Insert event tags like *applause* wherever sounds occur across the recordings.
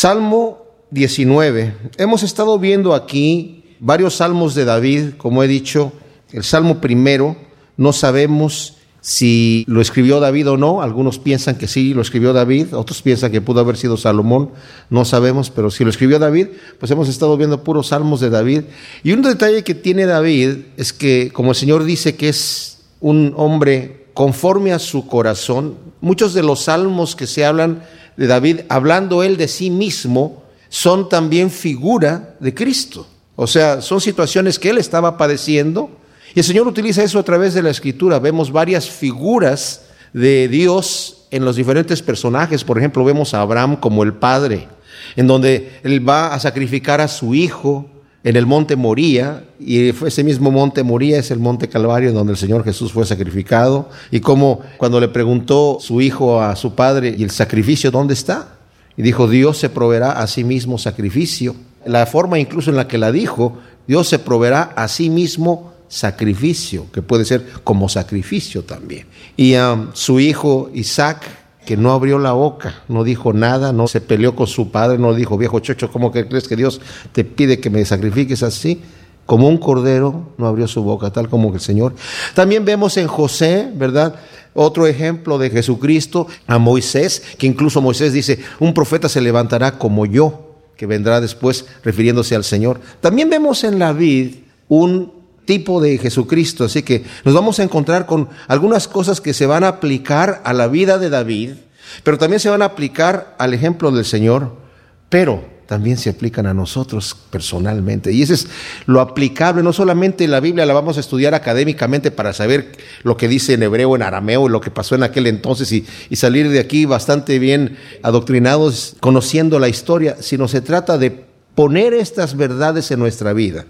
Salmo 19. Hemos estado viendo aquí varios salmos de David, como he dicho, el salmo primero, no sabemos si lo escribió David o no, algunos piensan que sí lo escribió David, otros piensan que pudo haber sido Salomón, no sabemos, pero si lo escribió David, pues hemos estado viendo puros salmos de David. Y un detalle que tiene David es que, como el Señor dice que es un hombre conforme a su corazón, muchos de los salmos que se hablan de David, hablando él de sí mismo, son también figura de Cristo. O sea, son situaciones que él estaba padeciendo y el Señor utiliza eso a través de la escritura. Vemos varias figuras de Dios en los diferentes personajes. Por ejemplo, vemos a Abraham como el padre, en donde él va a sacrificar a su hijo en el monte Moría, y ese mismo monte Moría es el monte Calvario donde el Señor Jesús fue sacrificado, y como cuando le preguntó su hijo a su padre, ¿y el sacrificio dónde está? Y dijo, Dios se proveerá a sí mismo sacrificio. La forma incluso en la que la dijo, Dios se proveerá a sí mismo sacrificio, que puede ser como sacrificio también. Y um, su hijo Isaac, que no abrió la boca, no dijo nada, no se peleó con su padre, no dijo, viejo chocho, ¿cómo que crees que Dios te pide que me sacrifiques así? Como un cordero, no abrió su boca, tal como el Señor. También vemos en José, ¿verdad? Otro ejemplo de Jesucristo, a Moisés, que incluso Moisés dice, un profeta se levantará como yo, que vendrá después refiriéndose al Señor. También vemos en la vid un tipo de Jesucristo. Así que nos vamos a encontrar con algunas cosas que se van a aplicar a la vida de David, pero también se van a aplicar al ejemplo del Señor, pero también se aplican a nosotros personalmente. Y eso es lo aplicable, no solamente la Biblia la vamos a estudiar académicamente para saber lo que dice en hebreo, en arameo, lo que pasó en aquel entonces y, y salir de aquí bastante bien adoctrinados, conociendo la historia, sino se trata de poner estas verdades en nuestra vida.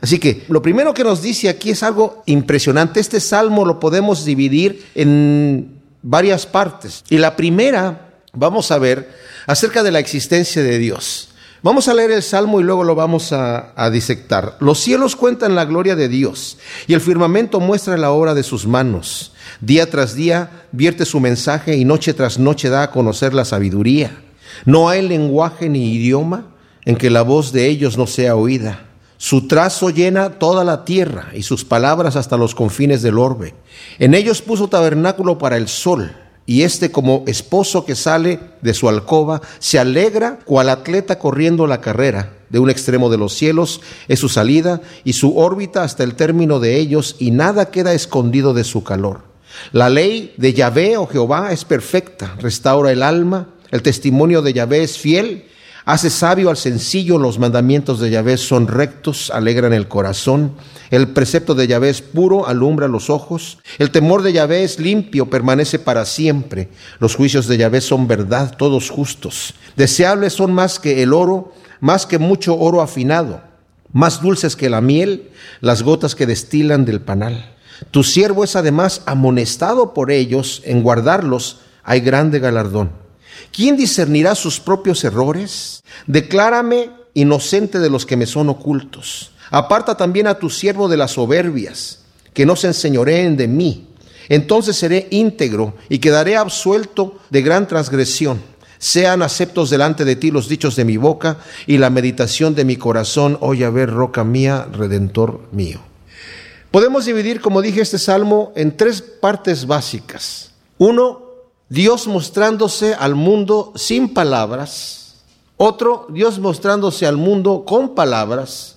Así que lo primero que nos dice aquí es algo impresionante. Este salmo lo podemos dividir en varias partes. Y la primera, vamos a ver acerca de la existencia de Dios. Vamos a leer el salmo y luego lo vamos a, disectar. Los cielos cuentan la gloria de Dios y el firmamento muestra la obra de sus manos. Día tras día vierte su mensaje y noche tras noche da a conocer la sabiduría. No hay lenguaje ni idioma en que la voz de ellos no sea oída. Su trazo llena toda la tierra y sus palabras hasta los confines del orbe. En ellos puso tabernáculo para el sol, y éste como esposo que sale de su alcoba se alegra cual atleta corriendo la carrera. De un extremo de los cielos es su salida y su órbita hasta el término de ellos, y nada queda escondido de su calor. La ley de Yahvé o oh Jehová es perfecta, restaura el alma, el testimonio de Yahvé es fiel Hace sabio al sencillo, los mandamientos de Yahvé son rectos, alegran el corazón. El precepto de Yahvé es puro, alumbra los ojos. El temor de Yahvé es limpio, permanece para siempre. Los juicios de Yahvé son verdad, todos justos. Deseables son más que el oro, más que mucho oro afinado, más dulces que la miel, las gotas que destilan del panal. Tu siervo es además amonestado por ellos, en guardarlos hay grande galardón. ¿Quién discernirá sus propios errores? Declárame inocente de los que me son ocultos. Aparta también a tu siervo de las soberbias, que no se enseñoreen de mí. Entonces seré íntegro y quedaré absuelto de gran transgresión. Sean aceptos delante de ti los dichos de mi boca y la meditación de mi corazón, a ver, roca mía, redentor mío. Podemos dividir, como dije, este salmo en tres partes básicas. Uno, Dios mostrándose al mundo sin palabras, otro, Dios mostrándose al mundo con palabras,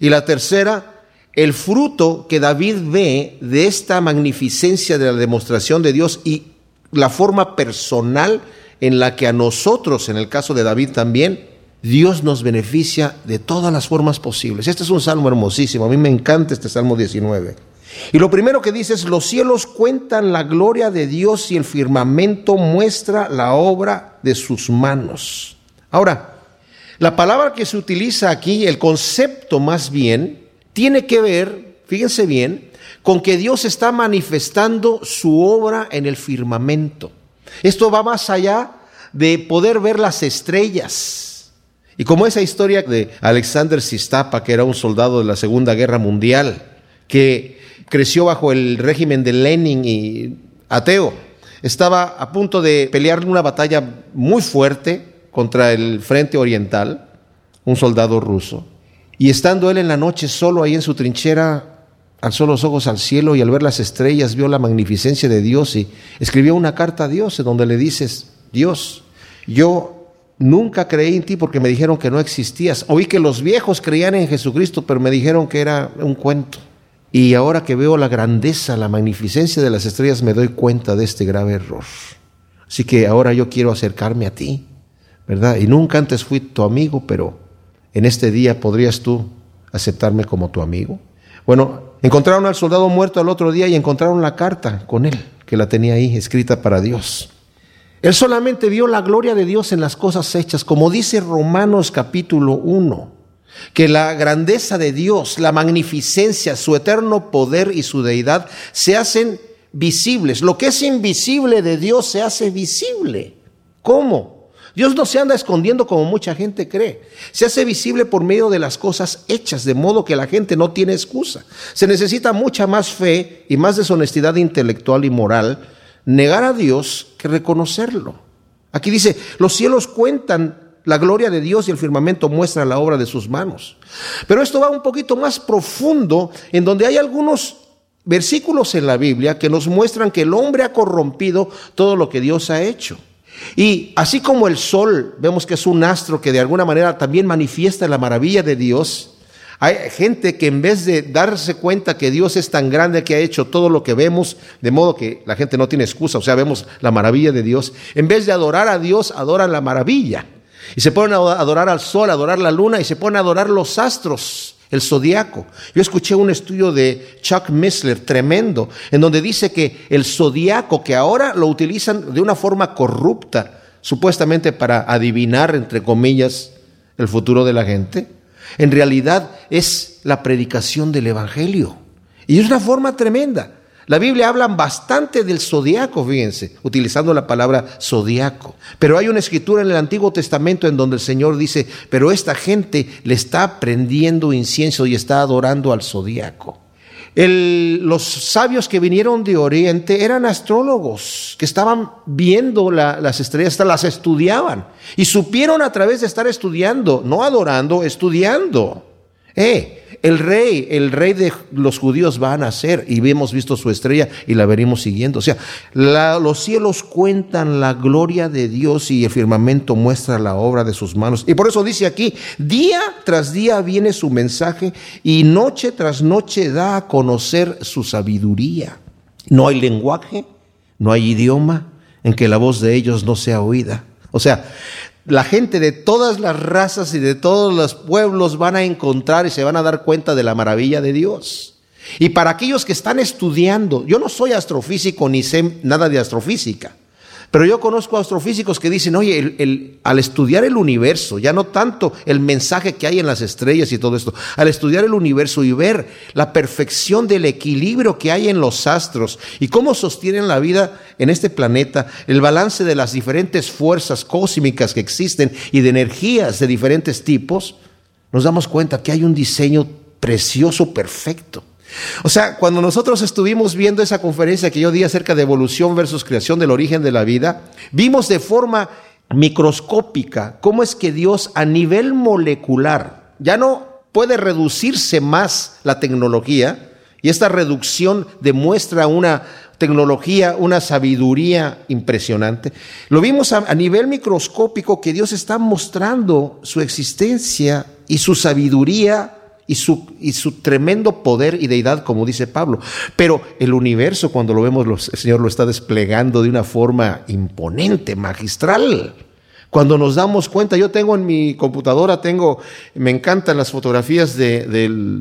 y la tercera, el fruto que David ve de esta magnificencia de la demostración de Dios y la forma personal en la que a nosotros, en el caso de David también, Dios nos beneficia de todas las formas posibles. Este es un salmo hermosísimo, a mí me encanta este salmo 19. Y lo primero que dice es, los cielos cuentan la gloria de Dios y el firmamento muestra la obra de sus manos. Ahora, la palabra que se utiliza aquí, el concepto más bien, tiene que ver, fíjense bien, con que Dios está manifestando su obra en el firmamento. Esto va más allá de poder ver las estrellas. Y como esa historia de Alexander Sistapa, que era un soldado de la Segunda Guerra Mundial, que creció bajo el régimen de Lenin y ateo. Estaba a punto de pelear una batalla muy fuerte contra el frente oriental, un soldado ruso, y estando él en la noche solo ahí en su trinchera, alzó los ojos al cielo y al ver las estrellas vio la magnificencia de Dios y escribió una carta a Dios en donde le dices, Dios, yo nunca creí en ti porque me dijeron que no existías. Oí que los viejos creían en Jesucristo, pero me dijeron que era un cuento. Y ahora que veo la grandeza, la magnificencia de las estrellas, me doy cuenta de este grave error. Así que ahora yo quiero acercarme a ti, ¿verdad? Y nunca antes fui tu amigo, pero en este día podrías tú aceptarme como tu amigo. Bueno, encontraron al soldado muerto al otro día y encontraron la carta con él, que la tenía ahí escrita para Dios. Él solamente vio la gloria de Dios en las cosas hechas, como dice Romanos capítulo 1 que la grandeza de Dios, la magnificencia, su eterno poder y su deidad se hacen visibles. Lo que es invisible de Dios se hace visible. ¿Cómo? Dios no se anda escondiendo como mucha gente cree. Se hace visible por medio de las cosas hechas, de modo que la gente no tiene excusa. Se necesita mucha más fe y más deshonestidad intelectual y moral negar a Dios que reconocerlo. Aquí dice, los cielos cuentan la gloria de Dios y el firmamento muestran la obra de sus manos. Pero esto va un poquito más profundo, en donde hay algunos versículos en la Biblia que nos muestran que el hombre ha corrompido todo lo que Dios ha hecho. Y así como el sol, vemos que es un astro que de alguna manera también manifiesta la maravilla de Dios, hay gente que en vez de darse cuenta que Dios es tan grande que ha hecho todo lo que vemos, de modo que la gente no tiene excusa, o sea, vemos la maravilla de Dios, en vez de adorar a Dios, adoran la maravilla. Y se ponen a adorar al sol, adorar la luna y se ponen a adorar los astros, el zodiaco. Yo escuché un estudio de Chuck Missler tremendo, en donde dice que el zodiaco, que ahora lo utilizan de una forma corrupta, supuestamente para adivinar, entre comillas, el futuro de la gente, en realidad es la predicación del Evangelio. Y es una forma tremenda. La Biblia habla bastante del zodiaco, fíjense, utilizando la palabra zodiaco. Pero hay una escritura en el Antiguo Testamento en donde el Señor dice, pero esta gente le está prendiendo incienso y está adorando al zodiaco. los sabios que vinieron de Oriente eran astrólogos que estaban viendo las estrellas, hasta las estudiaban y supieron a través de estar estudiando, no adorando, estudiando. Eh, el rey, el rey de los judíos va a nacer y hemos visto su estrella y la veremos siguiendo. O sea, los cielos cuentan la gloria de Dios y el firmamento muestra la obra de sus manos. Y por eso dice aquí, día tras día viene su mensaje y noche tras noche da a conocer su sabiduría. No hay lenguaje, no hay idioma en que la voz de ellos no sea oída. O sea, la gente de todas las razas y de todos los pueblos van a encontrar y se van a dar cuenta de la maravilla de Dios. Y para aquellos que están estudiando, yo no soy astrofísico ni sé nada de astrofísica, pero yo conozco astrofísicos que dicen, oye, al estudiar el universo, ya no tanto el mensaje que hay en las estrellas y todo esto, al estudiar el universo y ver la perfección del equilibrio que hay en los astros y cómo sostienen la vida en este planeta, el balance de las diferentes fuerzas cósmicas que existen y de energías de diferentes tipos, nos damos cuenta que hay un diseño precioso, perfecto. O sea, cuando nosotros estuvimos viendo esa conferencia que yo di acerca de evolución versus creación del origen de la vida, vimos de forma microscópica cómo es que Dios a nivel molecular ya no puede reducirse más la tecnología y esta reducción demuestra una tecnología, una sabiduría impresionante. Lo vimos a, a nivel microscópico que Dios está mostrando su existencia y su sabiduría y su, y su tremendo poder y deidad, como dice Pablo. Pero el universo, cuando lo vemos, el Señor lo está desplegando de una forma imponente, magistral. Cuando nos damos cuenta, yo tengo en mi computadora, tengo, me encantan las fotografías de,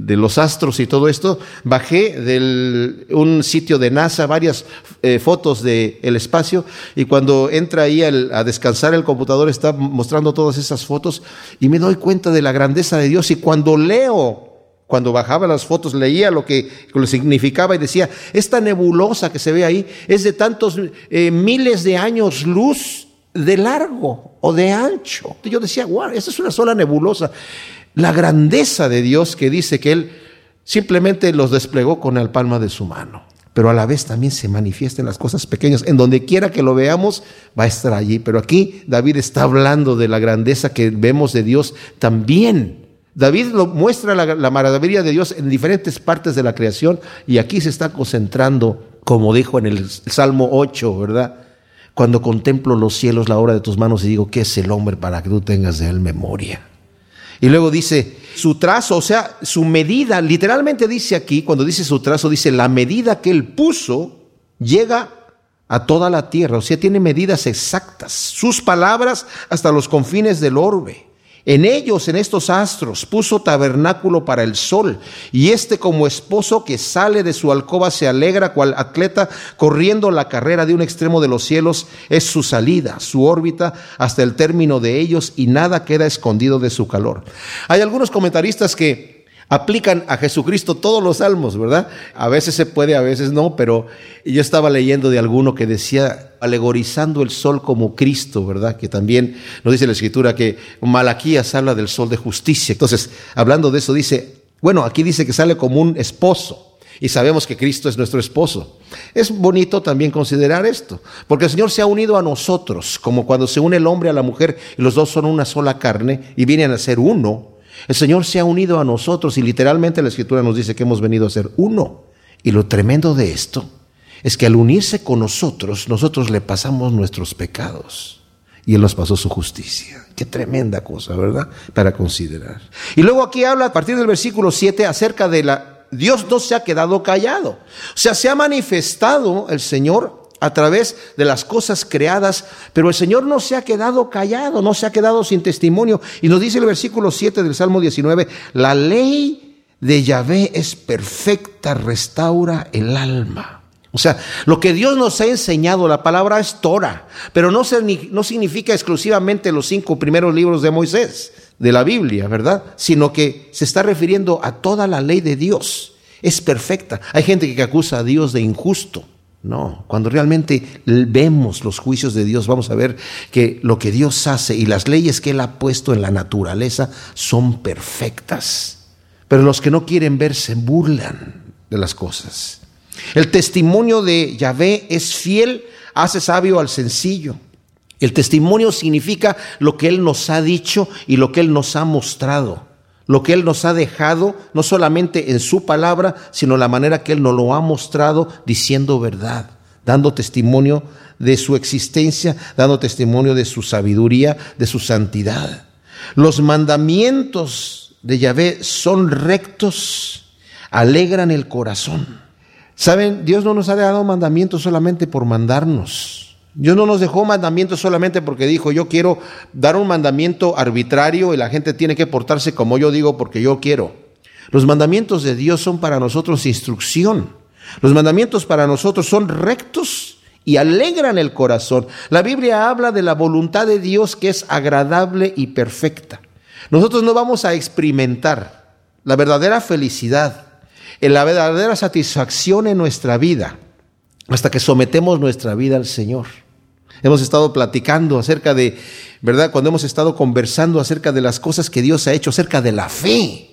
los astros y todo esto. Bajé de un sitio de NASA varias eh, fotos del el espacio y cuando entra ahí a descansar el computador está mostrando todas esas fotos y me doy cuenta de la grandeza de Dios y cuando leo cuando bajaba las fotos leía lo que, lo significaba y decía, esta nebulosa que se ve ahí es de tantos eh, miles de años luz de largo o de ancho. Yo decía, wow, esa es una sola nebulosa. La grandeza de Dios que dice que Él simplemente los desplegó con la palma de su mano. pero a la vez también se manifiesta en las cosas pequeñas. En donde quiera que lo veamos, va a estar allí. Pero aquí David está hablando de la grandeza que vemos de Dios también. David lo muestra la, la maravilla de Dios en diferentes partes de la creación y aquí se está concentrando, como dijo en el Salmo 8, ¿verdad? Cuando contemplo los cielos, la obra de tus manos y digo, ¿qué es el hombre para que tú tengas de él memoria? Y luego dice, su trazo, o sea, su medida, literalmente dice aquí, cuando dice su trazo, dice, la medida que él puso llega a toda la tierra, o sea, tiene medidas exactas, sus palabras hasta los confines del orbe. En ellos, en estos astros, puso tabernáculo para el sol, y este como esposo que sale de su alcoba se alegra cual atleta corriendo la carrera de un extremo de los cielos, es su salida, su órbita hasta el término de ellos, y nada queda escondido de su calor. Hay algunos comentaristas que aplican a Jesucristo todos los salmos, ¿verdad? A veces se puede, a veces no, pero yo estaba leyendo de alguno que decía, alegorizando el sol como Cristo, ¿verdad? Que también nos dice la escritura que Malaquías habla del sol de justicia. Entonces, hablando de eso, dice, bueno, aquí dice que sale como un esposo. Y sabemos que Cristo es nuestro esposo. Es bonito también considerar esto, porque el Señor se ha unido a nosotros, como cuando se une el hombre a la mujer y los dos son una sola carne y vienen a ser uno. El Señor se ha unido a nosotros y literalmente la Escritura nos dice que hemos venido a ser uno. Y lo tremendo de esto es que al unirse con nosotros, nosotros le pasamos nuestros pecados y Él nos pasó su justicia. Qué tremenda cosa, ¿verdad? Para considerar. Y luego aquí habla a partir del versículo 7 acerca de la... Dios no se ha quedado callado. O sea, se ha manifestado el Señor a través de las cosas creadas, pero el Señor no se ha quedado callado, no se ha quedado sin testimonio. Y nos dice el versículo 7 del Salmo 19, la ley de Yahvé es perfecta, restaura el alma. O sea, lo que Dios nos ha enseñado, la palabra es Torah, pero no, no significa exclusivamente los cinco primeros libros de Moisés, de la Biblia, ¿verdad? Sino que se está refiriendo a toda la ley de Dios. Es perfecta. Hay gente que acusa a Dios de injusto. No, cuando realmente vemos los juicios de Dios, vamos a ver que lo que Dios hace y las leyes que Él ha puesto en la naturaleza son perfectas. Pero los que no quieren ver se burlan de las cosas. El testimonio de Yahvé es fiel, hace sabio al sencillo. El testimonio significa lo que Él nos ha dicho y lo que Él nos ha mostrado lo que Él nos ha dejado, no solamente en su palabra, sino la manera que Él nos lo ha mostrado diciendo verdad, dando testimonio de su existencia, dando testimonio de su sabiduría, de su santidad. Los mandamientos de Yahvé son rectos, alegran el corazón. Saben, Dios no nos ha dado mandamientos solamente por mandarnos. Dios no nos dejó mandamientos solamente porque dijo, yo quiero dar un mandamiento arbitrario y la gente tiene que portarse como yo digo porque yo quiero. Los mandamientos de Dios son para nosotros instrucción. Los mandamientos para nosotros son rectos y alegran el corazón. La Biblia habla de la voluntad de Dios que es agradable y perfecta. Nosotros no vamos a experimentar la verdadera felicidad, la verdadera satisfacción en nuestra vida hasta que sometemos nuestra vida al Señor. Hemos estado platicando acerca de, ¿verdad? Cuando hemos estado conversando acerca de las cosas que Dios ha hecho, acerca de la fe,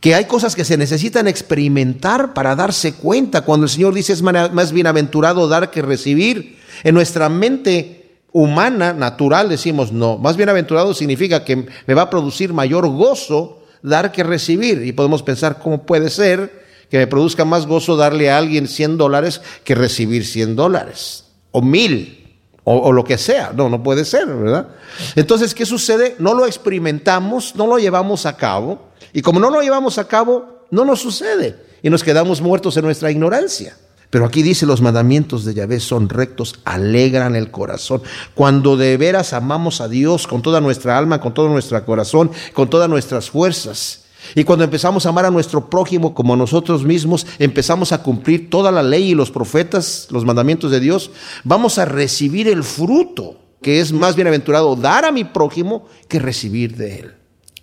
que hay cosas que se necesitan experimentar para darse cuenta. Cuando el Señor dice es más bienaventurado dar que recibir, en nuestra mente humana, natural, decimos no. Más bienaventurado significa que me va a producir mayor gozo dar que recibir. Y podemos pensar cómo puede ser que me produzca más gozo darle a alguien 100 dólares que recibir 100 dólares o mil o, lo que sea. No, no puede ser, ¿verdad? Entonces, ¿qué sucede? No lo experimentamos, no lo llevamos a cabo y como no lo llevamos a cabo, no nos sucede y nos quedamos muertos en nuestra ignorancia. Pero aquí dice los mandamientos de Yahvé son rectos, alegran el corazón. Cuando de veras amamos a Dios con toda nuestra alma, con todo nuestro corazón, con todas nuestras fuerzas, y cuando empezamos a amar a nuestro prójimo como a nosotros mismos, empezamos a cumplir toda la ley y los profetas, los mandamientos de Dios, vamos a recibir el fruto, que es más bienaventurado dar a mi prójimo que recibir de él.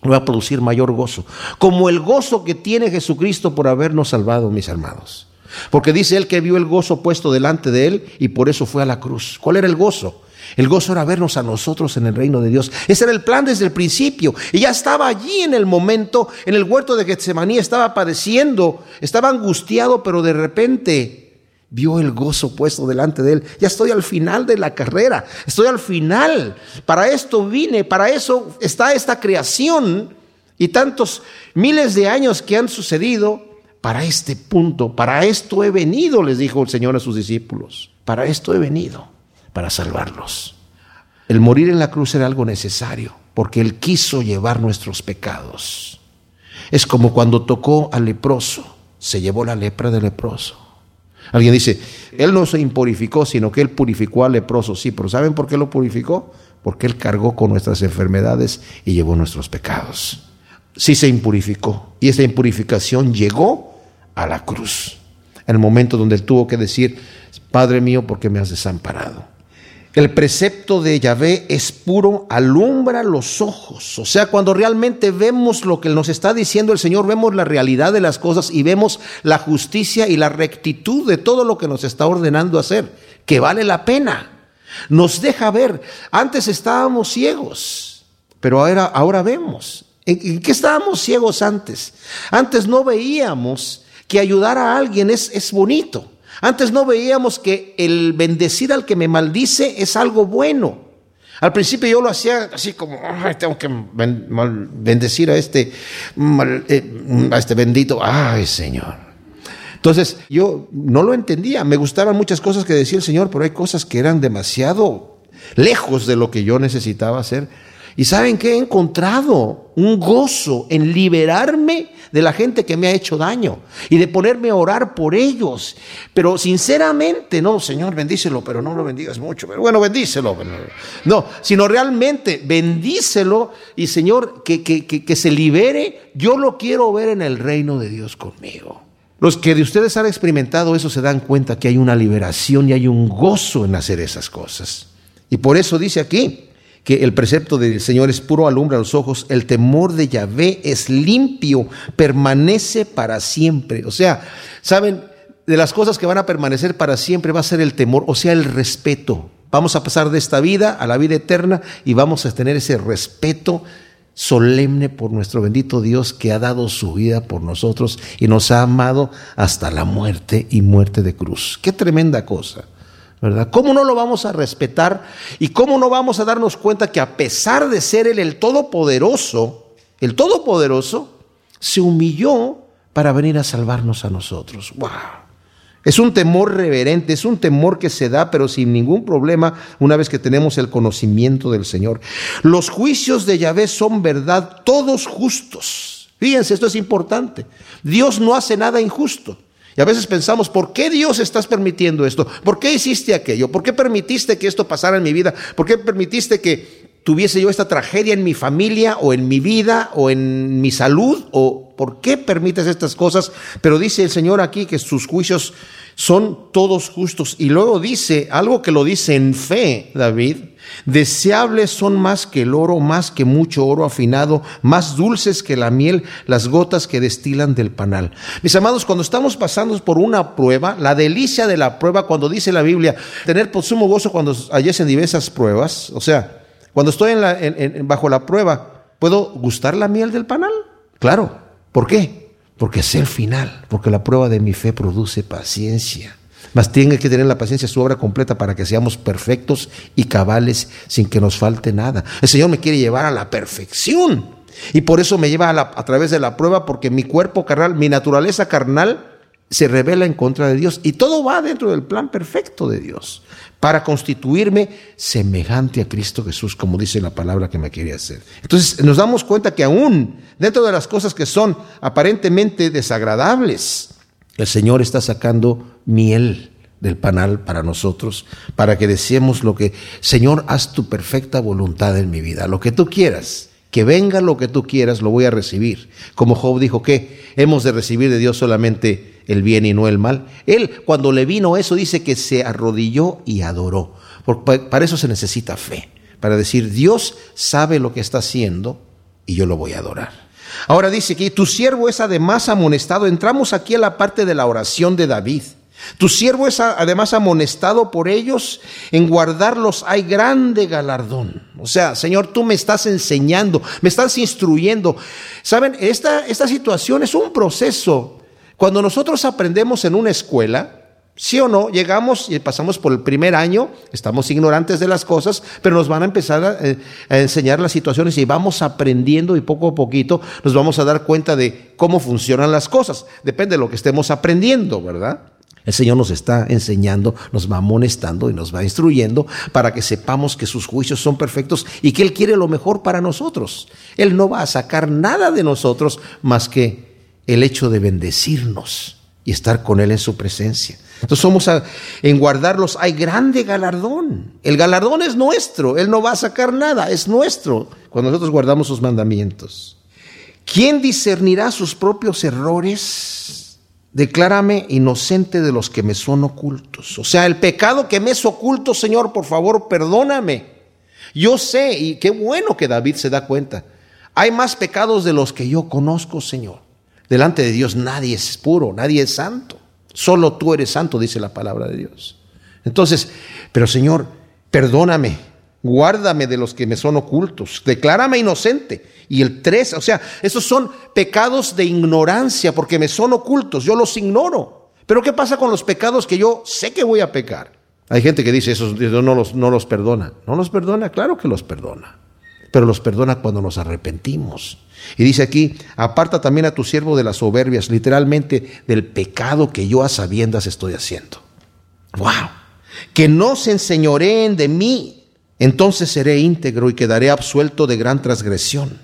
Va a producir mayor gozo, como el gozo que tiene Jesucristo por habernos salvado, mis hermanos. Porque dice él que vio el gozo puesto delante de él y por eso fue a la cruz. ¿Cuál era el gozo? El gozo era vernos a nosotros en el reino de Dios. Ese era el plan desde el principio. Y ya estaba allí en el momento, en el huerto de Getsemaní, estaba padeciendo, estaba angustiado, pero de repente vio el gozo puesto delante de él. Ya estoy al final de la carrera, estoy al final. Para esto vine, para eso está esta creación y tantos miles de años que han sucedido. Para este punto, para esto he venido, les dijo el Señor a sus discípulos. Para esto he venido, para salvarlos. El morir en la cruz era algo necesario, porque Él quiso llevar nuestros pecados. Es como cuando tocó al leproso, se llevó la lepra del leproso. Alguien dice, Él no se impurificó, sino que Él purificó al leproso. Sí, pero ¿saben por qué lo purificó? Porque Él cargó con nuestras enfermedades y llevó nuestros pecados. Sí se impurificó. Y esa impurificación llegó a la cruz. En el momento donde Él tuvo que decir, Padre mío, ¿por qué me has desamparado? El precepto de Yahvé es puro, alumbra los ojos. O sea, cuando realmente vemos lo que nos está diciendo el Señor, vemos la realidad de las cosas y vemos la justicia y la rectitud de todo lo que nos está ordenando hacer, que vale la pena. Nos deja ver, antes estábamos ciegos, pero ahora, ahora vemos. ¿En qué estábamos ciegos antes? Antes no veíamos que ayudar a alguien es, es bonito. Antes no veíamos que el bendecir al que me maldice es algo bueno. Al principio yo lo hacía así como, tengo que bendecir a este, eh, a este bendito, ay Señor. Entonces yo no lo entendía, me gustaban muchas cosas que decía el Señor, pero hay cosas que eran demasiado lejos de lo que yo necesitaba hacer. Y saben que he encontrado un gozo en liberarme de la gente que me ha hecho daño y de ponerme a orar por ellos. Pero sinceramente, no, Señor, bendícelo, pero no lo bendigas mucho. Pero bueno, bendícelo. No, sino realmente bendícelo y Señor, que, que, que, se libere. Yo lo quiero ver en el reino de Dios conmigo. Los que de ustedes han experimentado eso se dan cuenta que hay una liberación y hay un gozo en hacer esas cosas. Y por eso dice aquí, que el precepto del Señor es puro, alumbra los ojos, el temor de Yahvé es limpio, permanece para siempre. O sea, ¿saben? De las cosas que van a permanecer para siempre va a ser el temor, o sea, el respeto. Vamos a pasar de esta vida a la vida eterna y vamos a tener ese respeto solemne por nuestro bendito Dios que ha dado su vida por nosotros y nos ha amado hasta la muerte y muerte de cruz. Qué tremenda cosa. ¿Verdad? ¿Cómo no lo vamos a respetar y cómo no vamos a darnos cuenta que a pesar de ser Él el Todopoderoso, el Todopoderoso se humilló para venir a salvarnos a nosotros? ¡Wow! Es un temor reverente, es un temor que se da, pero sin ningún problema, una vez que tenemos el conocimiento del Señor. Los juicios de Yahvé son verdad, todos justos. Fíjense, esto es importante. Dios no hace nada injusto. Y a veces pensamos, ¿por qué Dios estás permitiendo esto? ¿Por qué hiciste aquello? ¿Por qué permitiste que esto pasara en mi vida? ¿Por qué permitiste que tuviese yo esta tragedia en mi familia o en mi vida o en mi salud? ¿O por qué permites estas cosas? Pero dice el Señor aquí que sus juicios son todos justos. Y luego dice algo que lo dice en fe, David, Deseables son más que el oro, más que mucho oro afinado, más dulces que la miel, las gotas que destilan del panal. Mis amados, cuando estamos pasando por una prueba, la delicia de la prueba, cuando dice la Biblia, tener por sumo gozo cuando en diversas pruebas, o sea, cuando estoy bajo la prueba, ¿puedo gustar la miel del panal? Claro. ¿Por qué? Porque es el final, porque la prueba de mi fe produce paciencia. Mas tiene que tener la paciencia su obra completa para que seamos perfectos y cabales sin que nos falte nada. El Señor me quiere llevar a la perfección. Y por eso me lleva a, a través de la prueba, porque mi cuerpo carnal, mi naturaleza carnal, se revela en contra de Dios. Y todo va dentro del plan perfecto de Dios para constituirme semejante a Cristo Jesús, como dice la palabra que me quiere hacer. Entonces nos damos cuenta que aún dentro de las cosas que son aparentemente desagradables, el Señor está sacando miel del panal para nosotros, para que deseemos lo que, Señor, haz tu perfecta voluntad en mi vida, lo que tú quieras, que venga lo que tú quieras, lo voy a recibir. Como Job dijo que hemos de recibir de Dios solamente el bien y no el mal. Él, cuando le vino eso, dice que se arrodilló y adoró. para eso se necesita fe, para decir, Dios sabe lo que está haciendo y yo lo voy a adorar. Ahora dice que tu siervo es además amonestado. Entramos aquí a la parte de la oración de David. Tu siervo es además amonestado por ellos. En guardarlos hay grande galardón. O sea, Señor, tú me estás enseñando, me estás instruyendo. Saben, esta, esta situación es un proceso. Cuando nosotros aprendemos en una escuela, ¿Sí o no? Llegamos y pasamos por el primer año, estamos ignorantes de las cosas, pero nos van a empezar a, eh, a, enseñar las situaciones y vamos aprendiendo y poco a poquito nos vamos a dar cuenta de cómo funcionan las cosas. Depende de lo que estemos aprendiendo, ¿verdad? El Señor nos está enseñando, nos va amonestando y nos va instruyendo para que sepamos que sus juicios son perfectos y que Él quiere lo mejor para nosotros. Él no va a sacar nada de nosotros más que el hecho de bendecirnos y estar con Él en su presencia. Entonces somos a, en guardarlos, hay grande galardón. El galardón es nuestro, Él no va a sacar nada, es nuestro cuando nosotros guardamos sus mandamientos. ¿Quién discernirá sus propios errores? Declárame inocente de los que me son ocultos. O sea, el pecado que me es oculto, Señor, por favor, perdóname. Yo sé, y qué bueno que David se da cuenta, hay más pecados de los que yo conozco, Señor. Delante de Dios nadie es puro, nadie es santo. Solo tú eres santo, dice la palabra de Dios. Entonces, pero Señor, perdóname, guárdame de los que me son ocultos, declárame inocente. Y el tres, o sea, esos son pecados de ignorancia porque me son ocultos, yo los ignoro. Pero ¿qué pasa con los pecados que yo sé que voy a pecar? Hay gente que dice, esos Dios no los, no los perdona. No los perdona, claro que los perdona. Pero los perdona cuando nos arrepentimos. Y dice aquí, aparta también a tu siervo de las soberbias, literalmente del pecado que yo a sabiendas estoy haciendo. ¡Wow! Que no se enseñoreen de mí, entonces seré íntegro y quedaré absuelto de gran transgresión.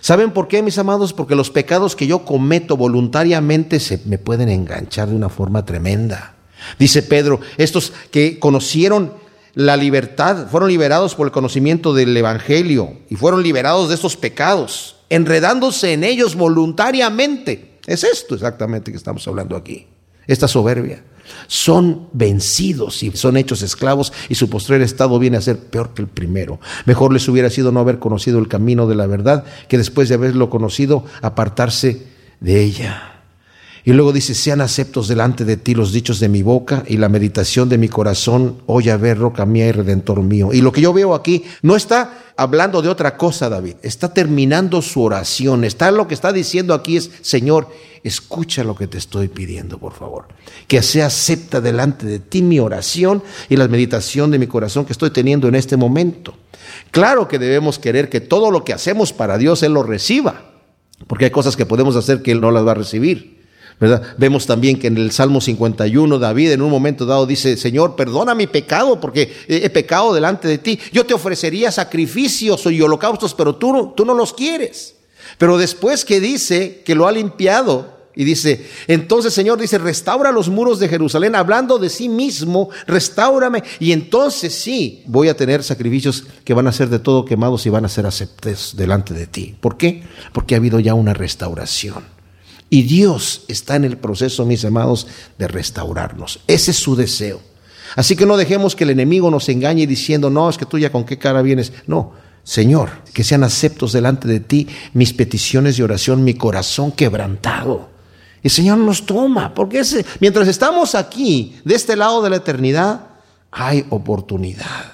¿Saben por qué, mis amados? Porque los pecados que yo cometo voluntariamente se me pueden enganchar de una forma tremenda. Dice Pedro, estos que conocieron la libertad, fueron liberados por el conocimiento del Evangelio y fueron liberados de estos pecados enredándose en ellos voluntariamente. Es esto exactamente que estamos hablando aquí, esta soberbia. Son vencidos y son hechos esclavos y su postrer estado viene a ser peor que el primero. Mejor les hubiera sido no haber conocido el camino de la verdad que después de haberlo conocido apartarse de ella. Y luego dice, sean aceptos delante de ti los dichos de mi boca y la meditación de mi corazón, oh ver roca mía y redentor mío. Y lo que yo veo aquí no está hablando de otra cosa, David, está terminando su oración. Está lo que está diciendo aquí es, Señor, escucha lo que te estoy pidiendo, por favor. Que sea acepta delante de ti mi oración y la meditación de mi corazón que estoy teniendo en este momento. Claro que debemos querer que todo lo que hacemos para Dios Él lo reciba, porque hay cosas que podemos hacer que Él no las va a recibir. Vemos también que en el Salmo 51 David en un momento dado dice, Señor, perdona mi pecado porque he pecado delante de ti. Yo te ofrecería sacrificios y holocaustos, pero tú, tú no los quieres. Pero después que dice que lo ha limpiado, y dice, entonces Señor dice, restaura los muros de Jerusalén, hablando de sí mismo, restaurame. Y entonces sí, voy a tener sacrificios que van a ser de todo quemados y van a ser aceptados delante de ti. ¿Por qué? Porque ha habido ya una restauración. Y Dios está en el proceso, mis amados, de restaurarnos. Ese es su deseo. Así que no dejemos que el enemigo nos engañe diciendo, no, es que tú ya con qué cara vienes. No, Señor, que sean aceptos delante de ti mis peticiones de oración, mi corazón quebrantado. El Señor nos toma, porque mientras estamos aquí, de este lado de la eternidad, hay oportunidad.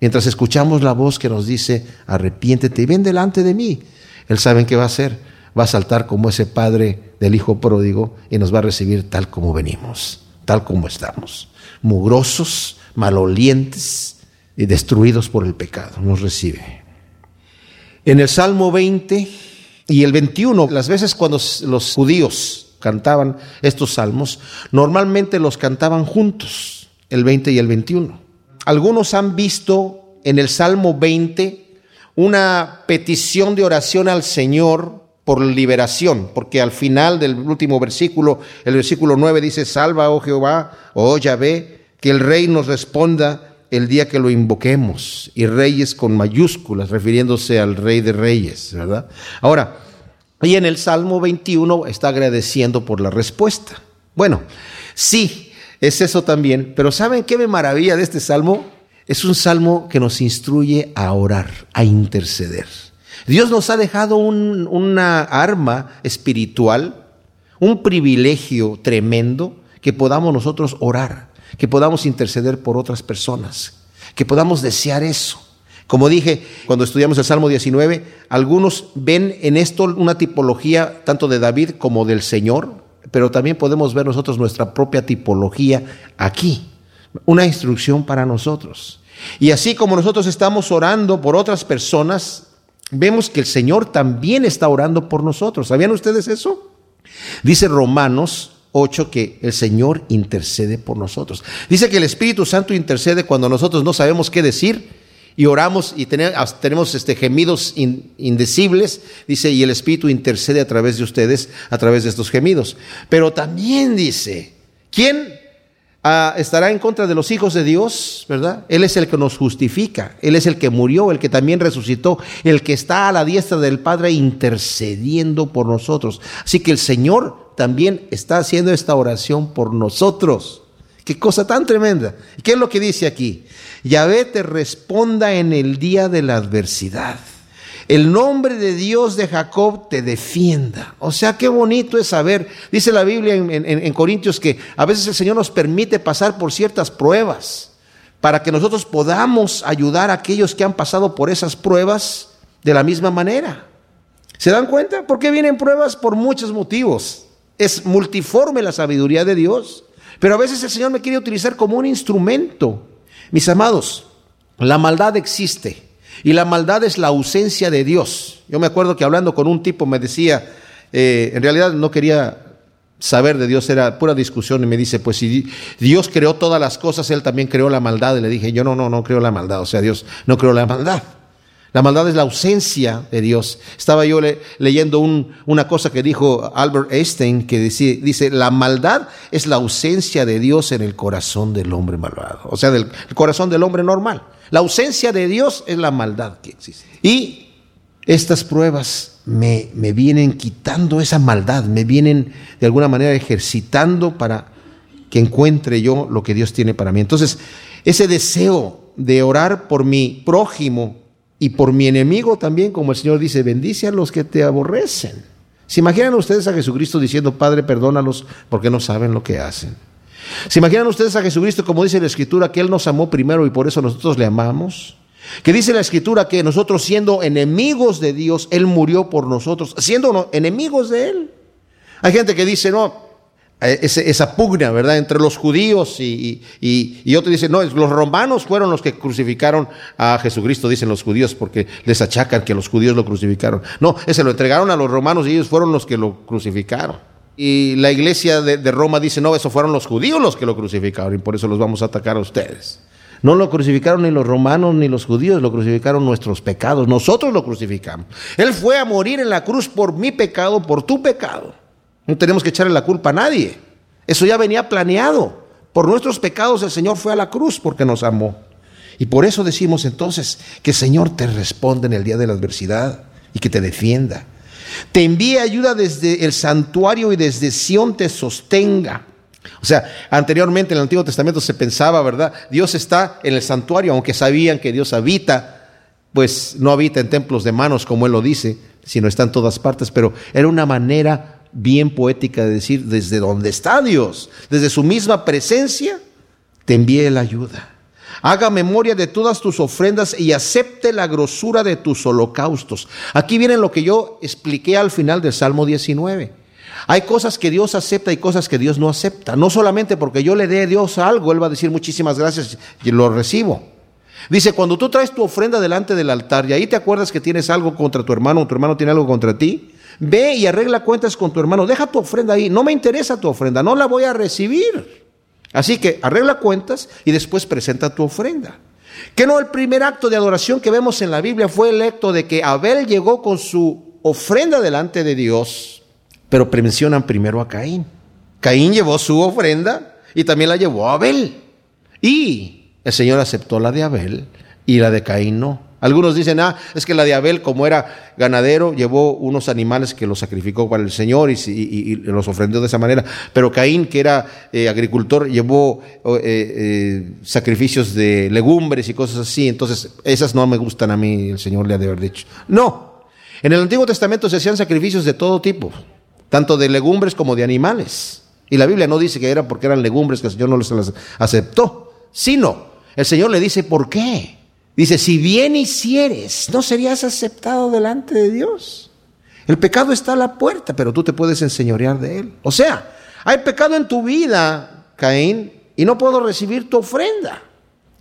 Mientras escuchamos la voz que nos dice, arrepiéntete y ven delante de mí, Él sabe qué va a hacer va a saltar como ese padre del hijo pródigo y nos va a recibir tal como venimos, tal como estamos, mugrosos, malolientes y destruidos por el pecado. Nos recibe. En el Salmo 20 y el 21, las veces cuando los judíos cantaban estos salmos, normalmente los cantaban juntos, el 20 y el 21. Algunos han visto en el Salmo 20 una petición de oración al Señor por liberación, porque al final del último versículo, el versículo 9 dice, salva, oh Jehová, oh Yahvé, que el rey nos responda el día que lo invoquemos, y reyes con mayúsculas, refiriéndose al rey de reyes, ¿verdad? Ahora, y en el Salmo 21 está agradeciendo por la respuesta. Bueno, sí, es eso también, pero ¿saben qué me maravilla de este salmo? Es un salmo que nos instruye a orar, a interceder. Dios nos ha dejado una arma espiritual, un privilegio tremendo que podamos nosotros orar, que podamos interceder por otras personas, que podamos desear eso. Como dije cuando estudiamos el Salmo 19, algunos ven en esto una tipología tanto de David como del Señor. pero también podemos ver nosotros nuestra propia tipología aquí. Una instrucción para nosotros. Y así como nosotros estamos orando por otras personas, vemos que el Señor también está orando por nosotros. ¿Sabían ustedes eso? Dice Romanos 8 que el Señor intercede por nosotros. Dice que el Espíritu Santo intercede cuando nosotros no sabemos qué decir y oramos y tenemos, este, gemidos indecibles. Dice, y el Espíritu intercede a través de ustedes, a través de estos gemidos. Pero también dice, ¿quién estará en contra de los hijos de Dios, ¿verdad? Él es el que nos justifica, Él es el que murió, el que también resucitó, el que está a la diestra del Padre intercediendo por nosotros. Así que el Señor también está haciendo esta oración por nosotros. Qué cosa tan tremenda. ¿Qué es lo que dice aquí? Yahvé te responda en el día de la adversidad el nombre de Dios de Jacob te defienda. O sea, qué bonito es saber. Dice la Biblia en, Corintios que a veces el Señor nos permite pasar por ciertas pruebas para que nosotros podamos ayudar a aquellos que han pasado por esas pruebas de la misma manera. ¿Se dan cuenta? ¿Por qué vienen pruebas? Por muchos motivos. Es multiforme la sabiduría de Dios. Pero a veces el Señor me quiere utilizar como un instrumento. Mis amados, la maldad existe. Y la maldad es la ausencia de Dios. Yo me acuerdo que hablando con un tipo me decía, eh, en realidad no quería saber de Dios, era pura discusión y me dice, pues si Dios creó todas las cosas, Él también creó la maldad. Y le dije, yo no, no, no creo la maldad, o sea, Dios no creó la maldad. La maldad es la ausencia de Dios. Estaba yo leyendo una cosa que dijo Albert Einstein, que dice, dice, la maldad es la ausencia de Dios en el corazón del hombre malvado, o sea, del corazón del hombre normal. La ausencia de Dios es la maldad que existe. Y estas pruebas me, me vienen quitando esa maldad, me vienen de alguna manera ejercitando para que encuentre yo lo que Dios tiene para mí. Entonces, ese deseo de orar por mi prójimo y por mi enemigo también, como el Señor dice, bendice a los que te aborrecen. ¿Se imaginan ustedes a Jesucristo diciendo, Padre, perdónalos porque no saben lo que hacen? ¿Se imaginan ustedes a Jesucristo como dice la Escritura, que Él nos amó primero y por eso nosotros le amamos? Que dice la Escritura que nosotros siendo enemigos de Dios, Él murió por nosotros, siendo enemigos de Él. Hay gente que dice, no, eh, esa pugna, ¿verdad?, entre los judíos y, y, y otros dicen, no, los romanos fueron los que crucificaron a Jesucristo, dicen los judíos, porque les achacan que los judíos lo crucificaron. No, ese lo entregaron a los romanos y ellos fueron los que lo crucificaron. Y la iglesia de, Roma dice, no, eso fueron los judíos los que lo crucificaron y por eso los vamos a atacar a ustedes. No lo crucificaron ni los romanos ni los judíos, lo crucificaron nuestros pecados. Nosotros lo crucificamos. Él fue a morir en la cruz por mi pecado, por tu pecado. No tenemos que echarle la culpa a nadie. Eso ya venía planeado. Por nuestros pecados el Señor fue a la cruz porque nos amó. Y por eso decimos entonces que el Señor te responde en el día de la adversidad y que te defienda te envíe ayuda desde el santuario y desde Sión te sostenga. O sea, anteriormente en el Antiguo Testamento se pensaba, ¿verdad? Dios está en el santuario, aunque sabían que Dios habita, pues no habita en templos de manos, como Él lo dice, sino está en todas partes, pero era una manera bien poética de decir, desde donde está Dios, desde su misma presencia, te envíe la ayuda haga memoria de todas tus ofrendas y acepte la grosura de tus holocaustos. Aquí viene lo que yo expliqué al final del Salmo 19. Hay cosas que Dios acepta y cosas que Dios no acepta. No solamente porque yo le dé a Dios algo, Él va a decir muchísimas gracias y lo recibo. Dice, cuando tú traes tu ofrenda delante del altar y ahí te acuerdas que tienes algo contra tu hermano o tu hermano tiene algo contra ti, ve y arregla cuentas con tu hermano. Deja tu ofrenda ahí. No me interesa tu ofrenda, no la voy a recibir. Así que arregla cuentas y después presenta tu ofrenda. Que no el primer acto de adoración que vemos en la Biblia fue el acto de que Abel llegó con su ofrenda delante de Dios, pero mencionan primero a Caín. Caín llevó su ofrenda y también la llevó a Abel. Y el Señor aceptó la de Abel y la de Caín no. Algunos dicen, ah, es que la de Abel, como era ganadero, llevó unos animales que los sacrificó para el Señor y, los ofrendió de esa manera. Pero Caín, que era eh, agricultor, llevó eh, eh, sacrificios de legumbres y cosas así. Entonces, esas no me gustan a mí, el Señor le ha de haber dicho. No. En el Antiguo Testamento se hacían sacrificios de todo tipo, tanto de legumbres como de animales. Y la Biblia no dice que era porque eran legumbres que el Señor no les aceptó, sino el Señor le dice por qué. Dice, si bien hicieres, ¿no serías aceptado delante de Dios? El pecado está a la puerta, pero tú te puedes enseñorear de él. O sea, hay pecado en tu vida, Caín, y no puedo recibir tu ofrenda.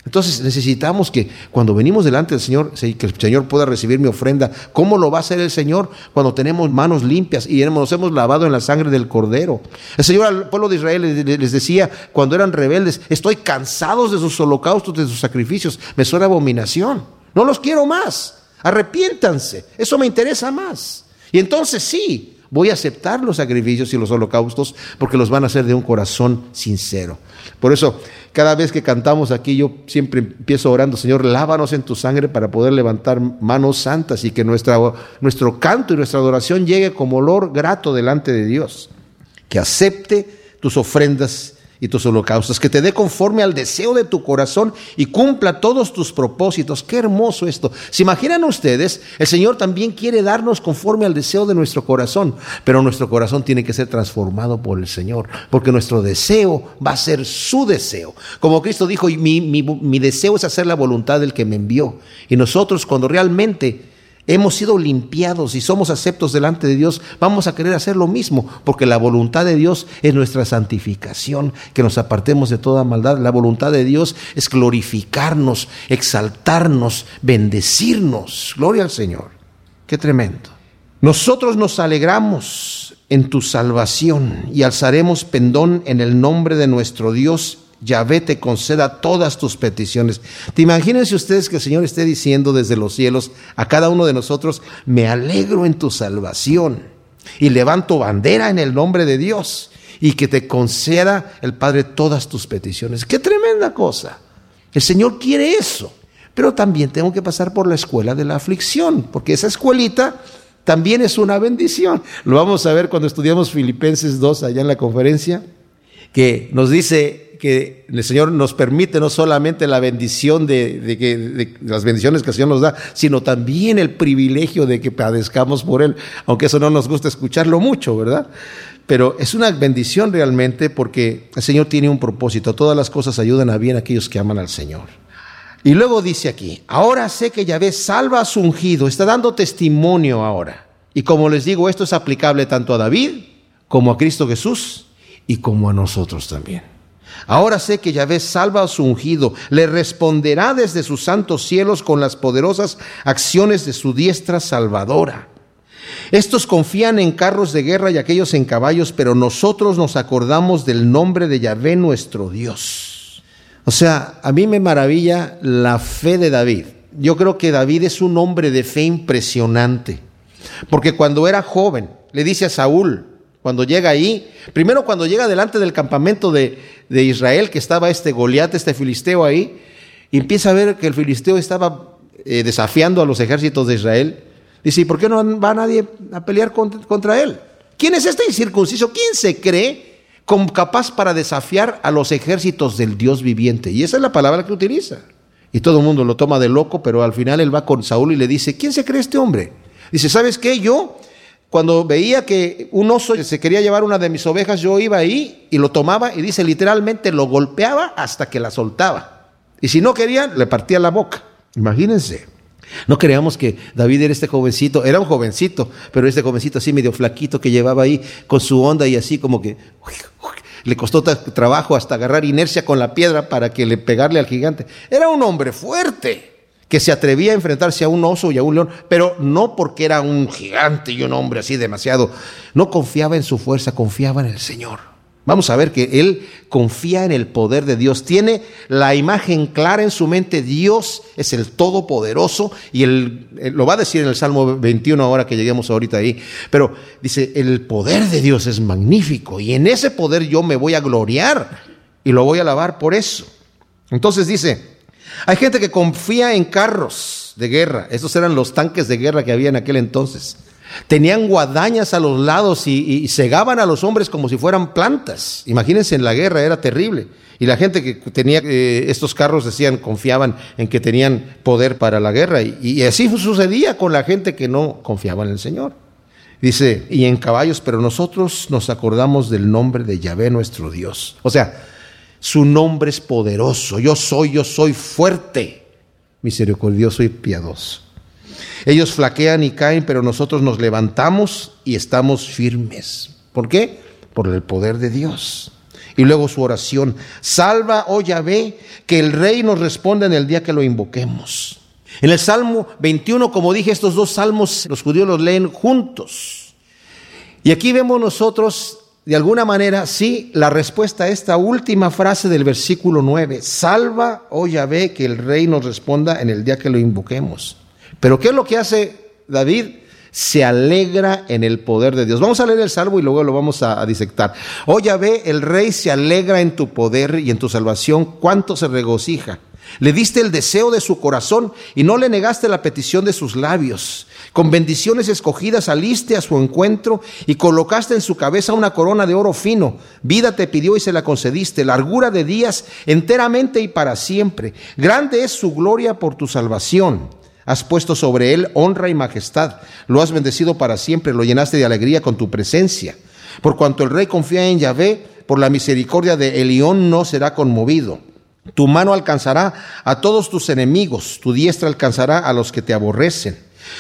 Entonces necesitamos que cuando venimos delante del Señor, que el Señor pueda recibir mi ofrenda. ¿Cómo lo va a hacer el Señor? Cuando tenemos manos limpias y nos hemos lavado en la sangre del Cordero. El Señor al pueblo de Israel les decía cuando eran rebeldes, estoy cansados de sus holocaustos, de sus sacrificios. Me suena abominación. No los quiero más. Arrepiéntanse. Eso me interesa más. Y entonces sí, Voy a aceptar los sacrificios y los holocaustos porque los van a hacer de un corazón sincero. Por eso, cada vez que cantamos aquí, yo siempre empiezo orando, Señor, lávanos en tu sangre para poder levantar manos santas y que nuestra, nuestro canto y nuestra adoración llegue como olor grato delante de Dios. Que acepte tus ofrendas y tus holocaustos, que te dé conforme al deseo de tu corazón y cumpla todos tus propósitos. Qué hermoso esto. ¿Se imaginan ustedes? El Señor también quiere darnos conforme al deseo de nuestro corazón, pero nuestro corazón tiene que ser transformado por el Señor, porque nuestro deseo va a ser su deseo. Como Cristo dijo, mi, mi, mi deseo es hacer la voluntad del que me envió. Y nosotros cuando realmente hemos sido limpiados y somos aceptos delante de Dios, vamos a querer hacer lo mismo, porque la voluntad de Dios es nuestra santificación, que nos apartemos de toda maldad. La voluntad de Dios es glorificarnos, exaltarnos, bendecirnos. Gloria al Señor. Qué tremendo. Nosotros nos alegramos en tu salvación y alzaremos pendón en el nombre de nuestro Dios Yahvé te conceda todas tus peticiones. ¿Te imagínense ustedes que el Señor esté diciendo desde los cielos a cada uno de nosotros, me alegro en tu salvación y levanto bandera en el nombre de Dios y que te conceda el Padre todas tus peticiones? ¡Qué tremenda cosa! El Señor quiere eso. Pero también tengo que pasar por la escuela de la aflicción, porque esa escuelita también es una bendición. Lo vamos a ver cuando estudiamos Filipenses 2 allá en la conferencia, que nos dice que el Señor nos permite no solamente la bendición de, que, las bendiciones que el Señor nos da, sino también el privilegio de que padezcamos por Él, aunque eso no nos gusta escucharlo mucho, ¿verdad? Pero es una bendición realmente porque el Señor tiene un propósito. Todas las cosas ayudan a bien a aquellos que aman al Señor. Y luego dice aquí, ahora sé que Yahvé salva a su ungido, está dando testimonio ahora. Y como les digo, esto es aplicable tanto a David como a Cristo Jesús y como a nosotros también. Ahora sé que Yahvé salva a su ungido, le responderá desde sus santos cielos con las poderosas acciones de su diestra salvadora. Estos confían en carros de guerra y aquellos en caballos, pero nosotros nos acordamos del nombre de Yahvé nuestro Dios. O sea, a mí me maravilla la fe de David. Yo creo que David es un hombre de fe impresionante, porque cuando era joven le dice a Saúl, cuando llega ahí, primero cuando llega delante del campamento de, Israel, que estaba este Goliat, este filisteo ahí, y empieza a ver que el filisteo estaba eh, desafiando a los ejércitos de Israel, dice, ¿y por qué no va nadie a pelear contra, contra él? ¿Quién es este incircunciso? ¿Quién se cree capaz para desafiar a los ejércitos del Dios viviente? Y esa es la palabra que utiliza. Y todo el mundo lo toma de loco, pero al final él va con Saúl y le dice, ¿quién se cree este hombre? Dice, ¿sabes qué? Yo cuando veía que un oso se quería llevar una de mis ovejas, yo iba ahí y lo tomaba y dice literalmente lo golpeaba hasta que la soltaba. Y si no quería, le partía la boca. Imagínense. No creamos que David era este jovencito, era un jovencito, pero este jovencito así medio flaquito que llevaba ahí con su onda y así como que le costó trabajo hasta agarrar inercia con la piedra para que le pegarle al gigante. Era un hombre fuerte que se atrevía a enfrentarse a un oso y a un león, pero no porque era un gigante y un hombre así demasiado, no confiaba en su fuerza, confiaba en el Señor. Vamos a ver que él confía en el poder de Dios, tiene la imagen clara en su mente, Dios es el Todopoderoso, y él, lo va a decir en el Salmo 21 ahora que lleguemos ahorita ahí, pero dice, el poder de Dios es magnífico, y en ese poder yo me voy a gloriar, y lo voy a alabar por eso. Entonces dice, hay gente que confía en carros de guerra. Esos eran los tanques de guerra que había en aquel entonces. Tenían guadañas a los lados y, cegaban a los hombres como si fueran plantas. Imagínense en la guerra, era terrible. Y la gente que tenía eh, estos carros decían, confiaban en que tenían poder para la guerra. Y, y así sucedía con la gente que no confiaba en el Señor. Dice, y en caballos, pero nosotros nos acordamos del nombre de Yahvé nuestro Dios. O sea, su nombre es poderoso. Yo soy, yo soy fuerte, misericordioso y piadoso. Ellos flaquean y caen, pero nosotros nos levantamos y estamos firmes. ¿Por qué? Por el poder de Dios. Y luego su oración, salva, oh Yahvé, que el rey nos responda en el día que lo invoquemos. En el Salmo 21, como dije, estos dos salmos los judíos los leen juntos. Y aquí vemos nosotros, de alguna manera, sí, la respuesta a esta última frase del versículo 9. Salva, oh Yahvé, que el rey nos responda en el día que lo invoquemos. Pero ¿qué es lo que hace David? se alegra en el poder de Dios. Vamos a leer el salmo y luego lo vamos a, disectar. Oh Yahvé, el rey se alegra en tu poder y en tu salvación, cuánto se regocija. Le diste el deseo de su corazón y no le negaste la petición de sus labios. Con bendiciones escogidas saliste a su encuentro y colocaste en su cabeza una corona de oro fino. Vida te pidió y se la concediste, largura de días enteramente y para siempre. Grande es su gloria por tu salvación. Has puesto sobre él honra y majestad. Lo has bendecido para siempre. Lo llenaste de alegría con tu presencia. Por cuanto el rey confía en Yahvé, por la misericordia de Elión no será conmovido. Tu mano alcanzará a todos tus enemigos. Tu diestra alcanzará a los que te aborrecen.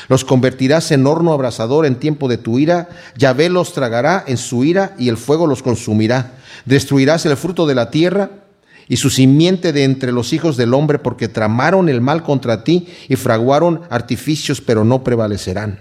Los convertirás en horno abrasador en tiempo de tu ira. Yahvé los tragará en su ira y el fuego los consumirá. Destruirás el fruto de la tierra y su simiente de entre los hijos del hombre, porque tramaron el mal contra ti y fraguaron artificios, pero no prevalecerán.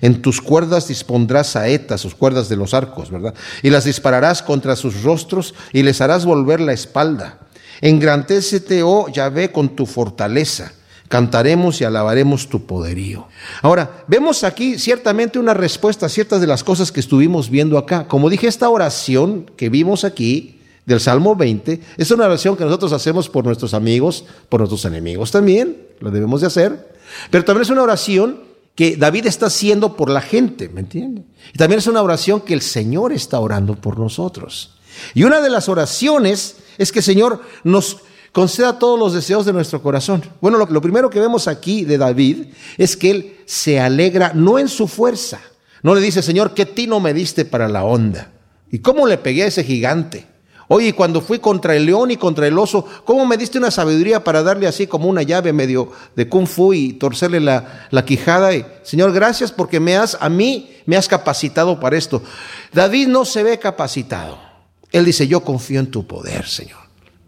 En tus cuerdas dispondrás saetas, sus cuerdas de los arcos, ¿verdad? Y las dispararás contra sus rostros y les harás volver la espalda. Engrandécete, oh Yahvé, con tu fortaleza. Cantaremos y alabaremos tu poderío. Ahora, vemos aquí ciertamente una respuesta a ciertas de las cosas que estuvimos viendo acá. Como dije, esta oración que vimos aquí del Salmo 20 es una oración que nosotros hacemos por nuestros amigos, por nuestros enemigos también, lo debemos de hacer, pero también es una oración que David está haciendo por la gente, ¿me entiende? Y también es una oración que el Señor está orando por nosotros. Y una de las oraciones es que Señor nos conceda todos los deseos de nuestro corazón. Bueno, lo, lo primero que vemos aquí de David es que él se alegra no en su fuerza, no le dice, Señor, ¿qué tino me diste para la onda? ¿Y cómo le pegué a ese gigante? Oye, cuando fui contra el león y contra el oso, ¿cómo me diste una sabiduría para darle así como una llave medio de kung fu y torcerle la, la quijada? Y, Señor, gracias porque me has, a mí me has capacitado para esto. David no se ve capacitado. Él dice, yo confío en tu poder, Señor.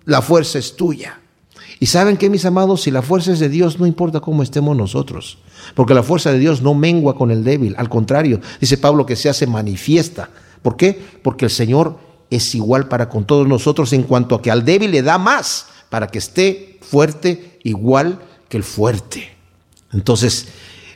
La fuerza es tuya. Y saben que, mis amados, si la fuerza es de Dios, no importa cómo estemos nosotros, porque la fuerza de Dios no mengua con el débil, al contrario, dice Pablo que se hace manifiesta. ¿Por qué? Porque el Señor es igual para con todos nosotros en cuanto a que al débil le da más para que esté fuerte igual que el fuerte. Entonces,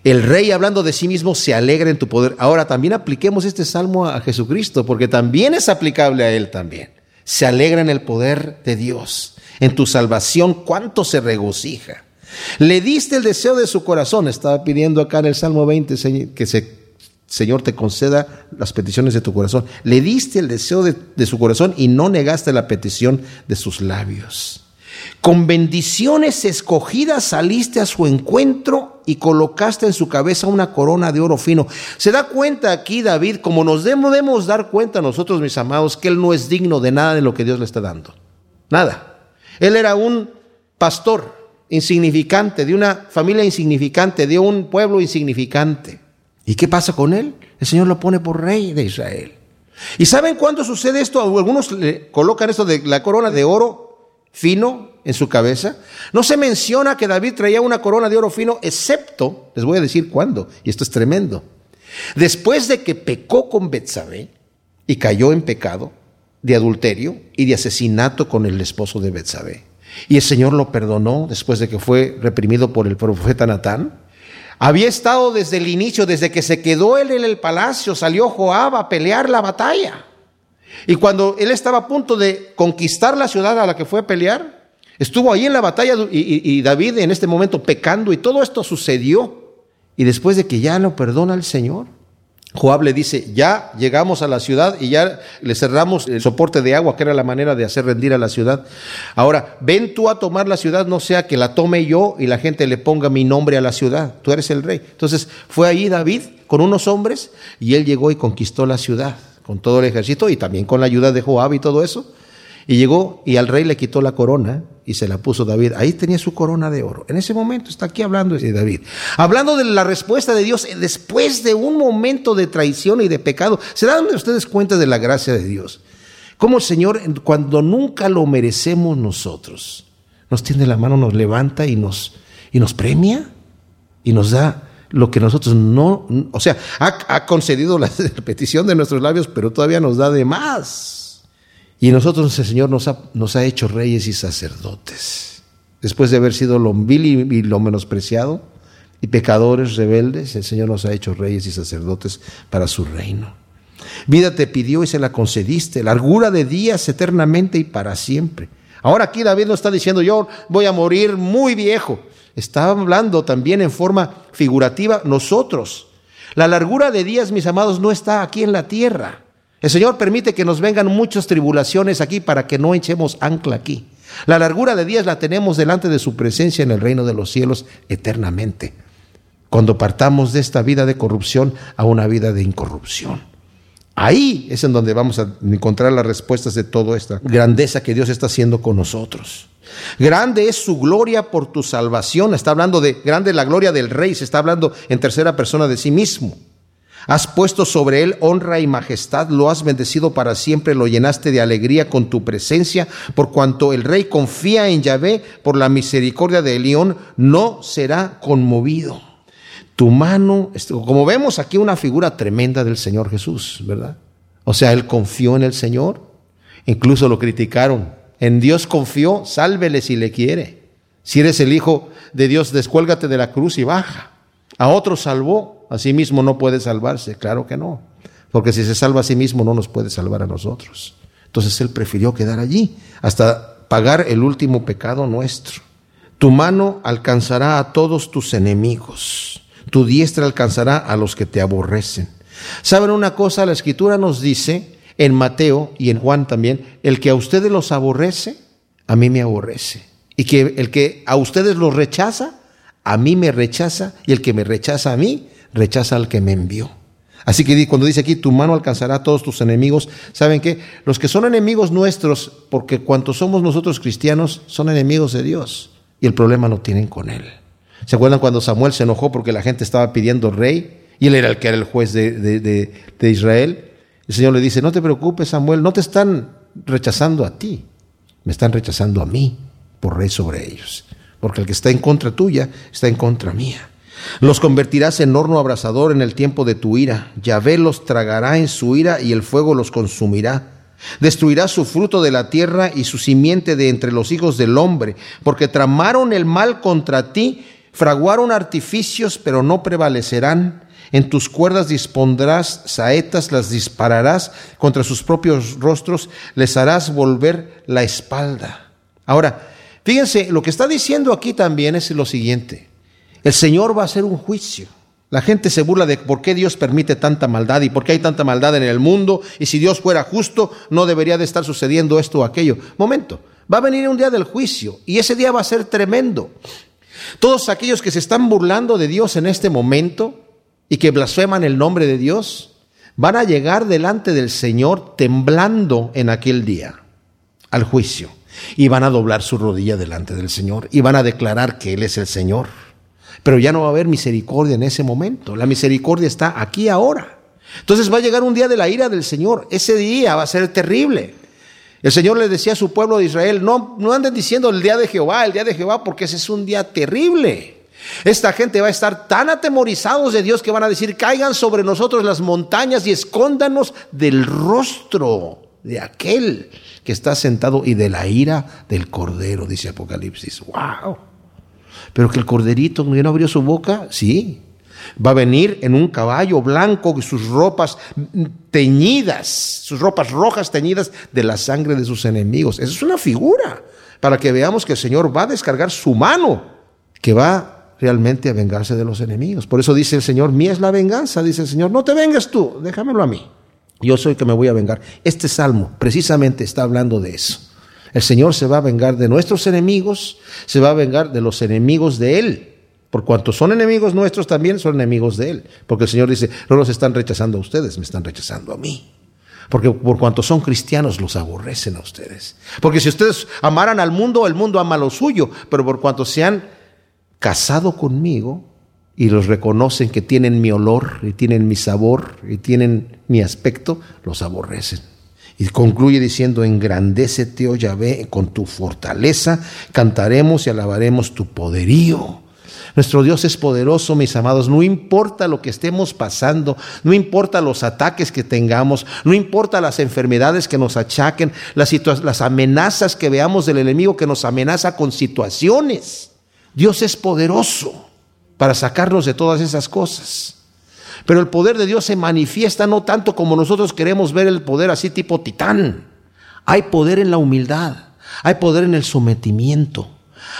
el rey hablando de sí mismo se alegra en tu poder. Ahora también apliquemos este salmo a Jesucristo, porque también es aplicable a él también. Se alegra en el poder de Dios, en tu salvación, cuánto se regocija. Le diste el deseo de su corazón, estaba pidiendo acá en el Salmo 20 que se Señor te conceda las peticiones de tu corazón. Le diste el deseo de, de, su corazón y no negaste la petición de sus labios. Con bendiciones escogidas saliste a su encuentro y colocaste en su cabeza una corona de oro fino. Se da cuenta aquí David, como nos debemos dar cuenta nosotros, mis amados, que él no es digno de nada de lo que Dios le está dando. Nada. Él era un pastor insignificante, de una familia insignificante, de un pueblo insignificante. ¿Y qué pasa con él? El Señor lo pone por rey de Israel. ¿Y saben cuándo sucede esto? Algunos le colocan esto de la corona de oro fino en su cabeza. No se menciona que David traía una corona de oro fino, excepto, les voy a decir cuándo, y esto es tremendo. Después de que pecó con Betsabé y cayó en pecado de adulterio y de asesinato con el esposo de Betsabé. Y el Señor lo perdonó después de que fue reprimido por el profeta Natán. Había estado desde el inicio, desde que se quedó él en el palacio, salió Joab a pelear la batalla. Y cuando él estaba a punto de conquistar la ciudad a la que fue a pelear, estuvo ahí en la batalla y, David en este momento pecando y todo esto sucedió. Y después de que ya lo perdona el Señor, Joab le dice, ya llegamos a la ciudad y ya le cerramos el soporte de agua, que era la manera de hacer rendir a la ciudad. Ahora, ven tú a tomar la ciudad, no sea que la tome yo y la gente le ponga mi nombre a la ciudad. Tú eres el rey. Entonces fue ahí David con unos hombres y él llegó y conquistó la ciudad con todo el ejército y también con la ayuda de Joab y todo eso. Y llegó y al rey le quitó la corona y se la puso David. Ahí tenía su corona de oro. En ese momento está aquí hablando de David. Hablando de la respuesta de Dios después de un momento de traición y de pecado. ¿Se dan ustedes cuenta de la gracia de Dios? Como el Señor, cuando nunca lo merecemos nosotros, nos tiende la mano, nos levanta y nos, y nos premia y nos da lo que nosotros no, o sea, ha, ha concedido la *laughs* petición de nuestros labios, pero todavía nos da de más. Y nosotros el Señor nos ha, nos ha hecho reyes y sacerdotes. Después de haber sido lo vil y, lo menospreciado y pecadores rebeldes, el Señor nos ha hecho reyes y sacerdotes para su reino. Vida te pidió y se la concediste, largura de días eternamente y para siempre. Ahora aquí David no está diciendo yo voy a morir muy viejo. Está hablando también en forma figurativa nosotros. La largura de días, mis amados, no está aquí en la tierra. El Señor permite que nos vengan muchas tribulaciones aquí para que no echemos ancla aquí. La largura de días la tenemos delante de su presencia en el reino de los cielos eternamente. Cuando partamos de esta vida de corrupción a una vida de incorrupción. Ahí es en donde vamos a encontrar las respuestas de toda esta grandeza que Dios está haciendo con nosotros. Grande es su gloria por tu salvación. Está hablando de grande la gloria del rey. Se está hablando en tercera persona de sí mismo. Has puesto sobre él honra y majestad, lo has bendecido para siempre, lo llenaste de alegría con tu presencia, por cuanto el rey confía en Yahvé, por la misericordia de León, no será conmovido. Tu mano, como vemos aquí una figura tremenda del Señor Jesús, ¿verdad? O sea, él confió en el Señor, incluso lo criticaron. En Dios confió, sálvele si le quiere. Si eres el Hijo de Dios, descuélgate de la cruz y baja. A otro salvó, a sí mismo no puede salvarse. Claro que no. Porque si se salva a sí mismo no nos puede salvar a nosotros. Entonces Él prefirió quedar allí hasta pagar el último pecado nuestro. Tu mano alcanzará a todos tus enemigos. Tu diestra alcanzará a los que te aborrecen. ¿Saben una cosa? La escritura nos dice en Mateo y en Juan también, el que a ustedes los aborrece, a mí me aborrece. Y que el que a ustedes los rechaza, a mí me rechaza. Y el que me rechaza a mí, rechaza al que me envió. Así que cuando dice aquí, tu mano alcanzará a todos tus enemigos, ¿saben qué? Los que son enemigos nuestros, porque cuantos somos nosotros cristianos, son enemigos de Dios. Y el problema lo tienen con Él. ¿Se acuerdan cuando Samuel se enojó porque la gente estaba pidiendo rey? Y él era el que era el juez de, de Israel. El Señor le dice, no te preocupes Samuel, no te están rechazando a ti, me están rechazando a mí por rey sobre ellos. Porque el que está en contra tuya está en contra mía. Los convertirás en horno abrasador en el tiempo de tu ira. Yahvé los tragará en su ira y el fuego los consumirá. Destruirá su fruto de la tierra y su simiente de entre los hijos del hombre, porque tramaron el mal contra ti, fraguaron artificios, pero no prevalecerán. En tus cuerdas dispondrás saetas, las dispararás contra sus propios rostros, les harás volver la espalda. Ahora, fíjense, lo que está diciendo aquí también es lo siguiente. El Señor va a hacer un juicio. La gente se burla de por qué Dios permite tanta maldad y por qué hay tanta maldad en el mundo y si Dios fuera justo no debería de estar sucediendo esto o aquello. Momento, va a venir un día del juicio y ese día va a ser tremendo. Todos aquellos que se están burlando de Dios en este momento y que blasfeman el nombre de Dios van a llegar delante del Señor temblando en aquel día al juicio y van a doblar su rodilla delante del Señor y van a declarar que Él es el Señor. Pero ya no va a haber misericordia en ese momento. La misericordia está aquí ahora. Entonces va a llegar un día de la ira del Señor. Ese día va a ser terrible. El Señor le decía a su pueblo de Israel, no, no anden diciendo el día de Jehová, el día de Jehová, porque ese es un día terrible. Esta gente va a estar tan atemorizados de Dios que van a decir, caigan sobre nosotros las montañas y escóndanos del rostro de aquel que está sentado y de la ira del Cordero, dice Apocalipsis. ¡Wow! Pero que el corderito no abrió su boca, sí. Va a venir en un caballo blanco y sus ropas teñidas, sus ropas rojas teñidas de la sangre de sus enemigos. Esa es una figura para que veamos que el Señor va a descargar su mano, que va realmente a vengarse de los enemigos. Por eso dice el Señor, mía es la venganza, dice el Señor, no te vengas tú, déjamelo a mí. Yo soy el que me voy a vengar. Este salmo precisamente está hablando de eso. El Señor se va a vengar de nuestros enemigos, se va a vengar de los enemigos de Él. Por cuanto son enemigos nuestros, también son enemigos de Él. Porque el Señor dice, no los están rechazando a ustedes, me están rechazando a mí. Porque por cuanto son cristianos los aborrecen a ustedes. Porque si ustedes amaran al mundo, el mundo ama lo suyo. Pero por cuanto se han casado conmigo y los reconocen que tienen mi olor y tienen mi sabor y tienen mi aspecto, los aborrecen. Y concluye diciendo, engrandécete, oh Yahvé, con tu fortaleza, cantaremos y alabaremos tu poderío. Nuestro Dios es poderoso, mis amados. No importa lo que estemos pasando, no importa los ataques que tengamos, no importa las enfermedades que nos achaquen, las, las amenazas que veamos del enemigo que nos amenaza con situaciones. Dios es poderoso para sacarnos de todas esas cosas. Pero el poder de Dios se manifiesta no tanto como nosotros queremos ver el poder así tipo titán. Hay poder en la humildad, hay poder en el sometimiento,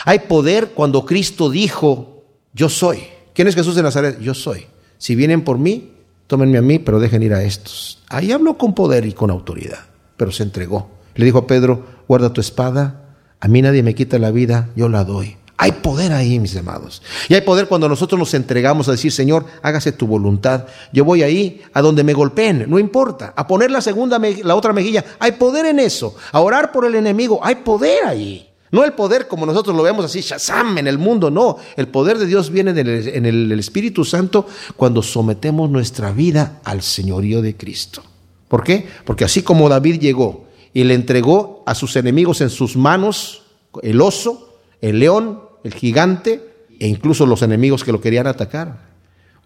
hay poder cuando Cristo dijo, yo soy. ¿Quién es Jesús de Nazaret? Yo soy. Si vienen por mí, tómenme a mí, pero dejen ir a estos. Ahí habló con poder y con autoridad, pero se entregó. Le dijo a Pedro, guarda tu espada, a mí nadie me quita la vida, yo la doy. Hay poder ahí, mis amados. Y hay poder cuando nosotros nos entregamos a decir, Señor, hágase tu voluntad. Yo voy ahí a donde me golpeen, no importa. A poner la segunda, la otra mejilla. Hay poder en eso. A orar por el enemigo. Hay poder ahí. No el poder como nosotros lo vemos así, Shazam, en el mundo, no. El poder de Dios viene en el, Espíritu Santo cuando sometemos nuestra vida al señorío de Cristo. ¿Por qué? Porque así como David llegó y le entregó a sus enemigos en sus manos, el oso, el león, el gigante e incluso los enemigos que lo querían atacar,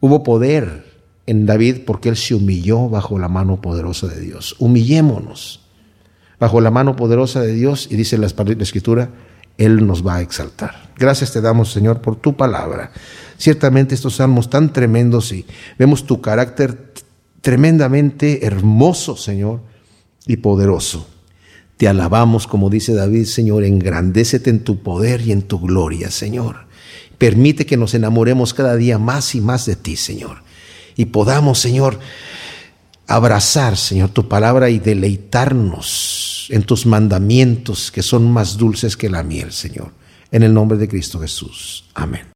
hubo poder en David porque él se humilló bajo la mano poderosa de Dios. Humillémonos bajo la mano poderosa de Dios y dice la Escritura, Él nos va a exaltar. Gracias te damos, Señor, por tu palabra. Ciertamente estos salmos tan tremendos y vemos tu carácter tremendamente hermoso, Señor, y poderoso. Te alabamos, como dice David, Señor, engrandécete en tu poder y en tu gloria, Señor. Permite que nos enamoremos cada día más y más de ti, Señor. Y podamos, Señor, abrazar, Señor, tu palabra y deleitarnos en tus mandamientos que son más dulces que la miel, Señor. En el nombre de Cristo Jesús. Amén.